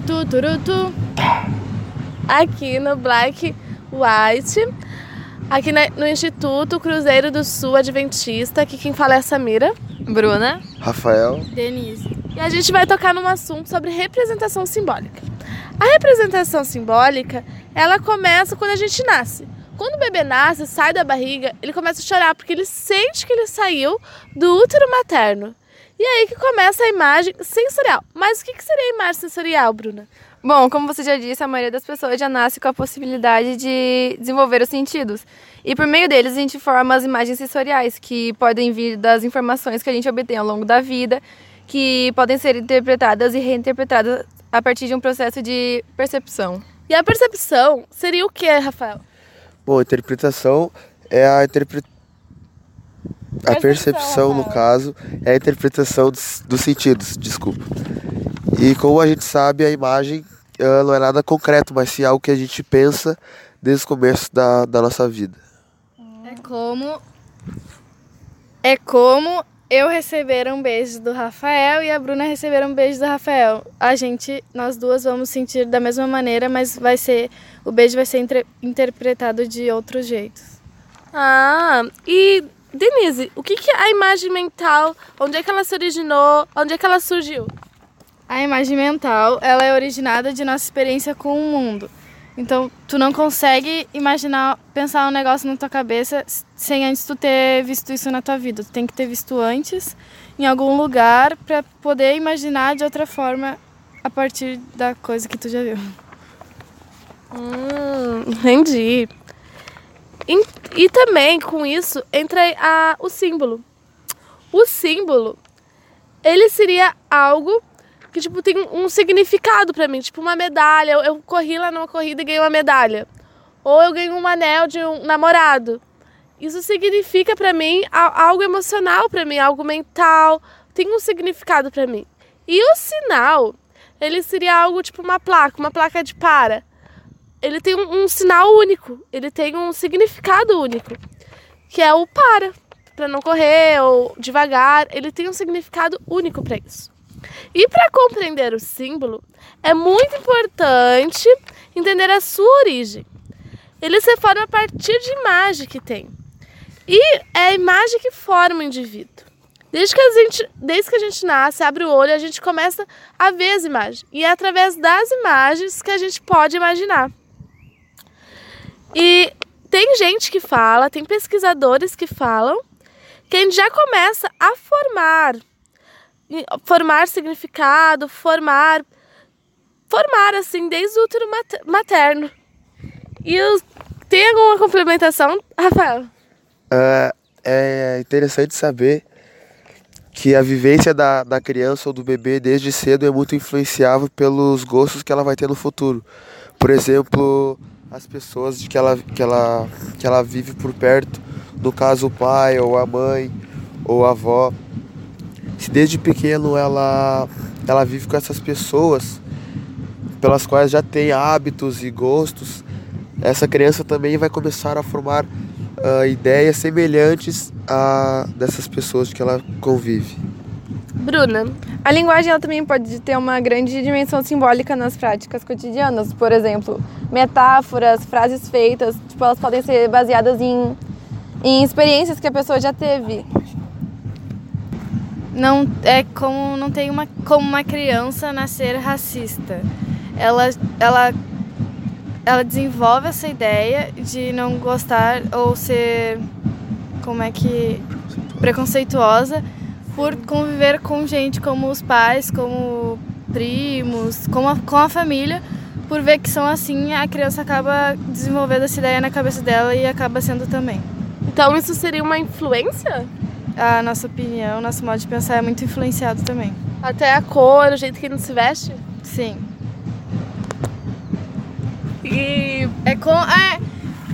turutu, turutu. Aqui no Black White, aqui no Instituto Cruzeiro do Sul Adventista, aqui quem fala é a Samira. Bruna. Rafael. Denise. E a gente vai tocar num assunto sobre representação simbólica. A representação simbólica, ela começa quando a gente nasce. Quando o bebê nasce, sai da barriga, ele começa a chorar porque ele sente que ele saiu do útero materno. E aí que começa a imagem sensorial. Mas o que seria a imagem sensorial, Bruna? Bom, como você já disse, a maioria das pessoas já nasce com a possibilidade de desenvolver os sentidos. E por meio deles a gente forma as imagens sensoriais, que podem vir das informações que a gente obtém ao longo da vida, que podem ser interpretadas e reinterpretadas a partir de um processo de percepção. E a percepção seria o que, Rafael? Bom, a interpretação é a interpretação. A percepção, no caso, é a interpretação dos, dos sentidos, desculpa. E como a gente sabe, a imagem uh, não é nada concreto, mas sim algo que a gente pensa desde o começo da, da nossa vida. É como. É como eu receber um beijo do Rafael e a Bruna receber um beijo do Rafael. A gente, nós duas vamos sentir da mesma maneira, mas vai ser o beijo vai ser inter, interpretado de outros jeitos. Ah, e Denise, o que, que é a imagem mental? Onde é que ela se originou? Onde é que ela surgiu? A imagem mental, ela é originada de nossa experiência com o mundo. Então, tu não consegue imaginar, pensar um negócio na tua cabeça sem antes tu ter visto isso na tua vida. Tu tem que ter visto antes em algum lugar para poder imaginar de outra forma a partir da coisa que tu já viu. Hum, entendi. E, e também com isso entra a, o símbolo. O símbolo, ele seria algo que tipo tem um significado para mim, tipo uma medalha. Eu, eu, corri lá numa corrida e ganhei uma medalha, ou eu ganhei um anel de um namorado. Isso significa para mim algo emocional para mim, algo mental, tem um significado para mim. E o sinal, ele seria algo tipo uma placa, uma placa de para. Ele tem um, um sinal único, ele tem um significado único, que é o para, para não correr ou devagar. Ele tem um significado único para isso. E para compreender o símbolo, é muito importante entender a sua origem. Ele se forma a partir de imagem que tem. E é a imagem que forma o indivíduo. Desde que, a gente, desde que a gente nasce, abre o olho, a gente começa a ver as imagens. E é através das imagens que a gente pode imaginar. E tem gente que fala, tem pesquisadores que falam, que a gente já começa a formar formar significado, formar formar assim desde o útero materno. E tem alguma complementação, Rafael? Uh, é interessante saber que a vivência da, da criança ou do bebê desde cedo é muito influenciável pelos gostos que ela vai ter no futuro. Por exemplo, as pessoas de que ela, que ela, que ela vive por perto, no caso o pai ou a mãe ou a avó se desde pequeno ela, ela vive com essas pessoas pelas quais já tem hábitos e gostos, essa criança também vai começar a formar uh, ideias semelhantes a dessas pessoas que ela convive. Bruna, a linguagem ela também pode ter uma grande dimensão simbólica nas práticas cotidianas, por exemplo, metáforas, frases feitas, tipo, elas podem ser baseadas em, em experiências que a pessoa já teve não é como não tem uma como uma criança nascer racista. Ela ela ela desenvolve essa ideia de não gostar ou ser como é que preconceituosa por conviver com gente como os pais, como primos, com a, com a família, por ver que são assim, a criança acaba desenvolvendo essa ideia na cabeça dela e acaba sendo também. Então isso seria uma influência? a nossa opinião, nosso modo de pensar é muito influenciado também. Até a cor, o jeito que ele se veste? Sim. E é com é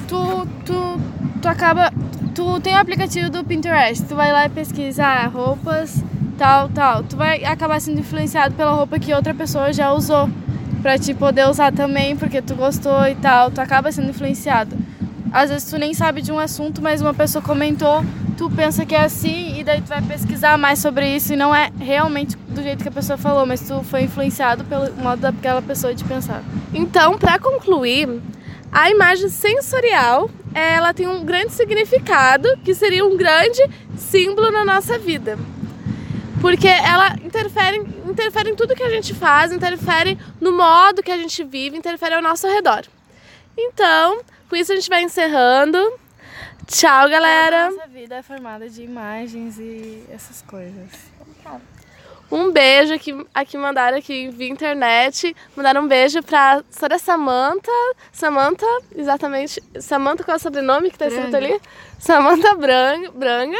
tu tu tu acaba tu tem o aplicativo do Pinterest, tu vai lá e pesquisa ah, roupas tal tal, tu vai acabar sendo influenciado pela roupa que outra pessoa já usou para te poder usar também porque tu gostou e tal, tu acaba sendo influenciado. Às vezes tu nem sabe de um assunto, mas uma pessoa comentou tu pensa que é assim e daí tu vai pesquisar mais sobre isso e não é realmente do jeito que a pessoa falou, mas tu foi influenciado pelo modo daquela pessoa de pensar. Então, para concluir, a imagem sensorial, ela tem um grande significado, que seria um grande símbolo na nossa vida. Porque ela interfere, interfere em tudo que a gente faz, interfere no modo que a gente vive, interfere ao nosso redor. Então, com isso a gente vai encerrando. Tchau, galera. Nossa vida é formada de imagens e essas coisas. Um beijo aqui, aqui mandaram aqui via internet. Mandaram um beijo pra Sora Samanta. Samanta, exatamente. Samanta, qual é o sobrenome que tá escrito Branga. ali? Samanta Branga, Branga.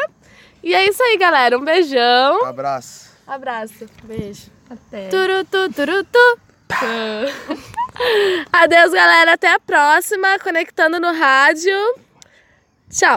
E é isso aí, galera. Um beijão. Abraço. Abraço. Beijo. Até. Turu, tu, turu, tu. Adeus, galera. Até a próxima. Conectando no rádio. Tchau.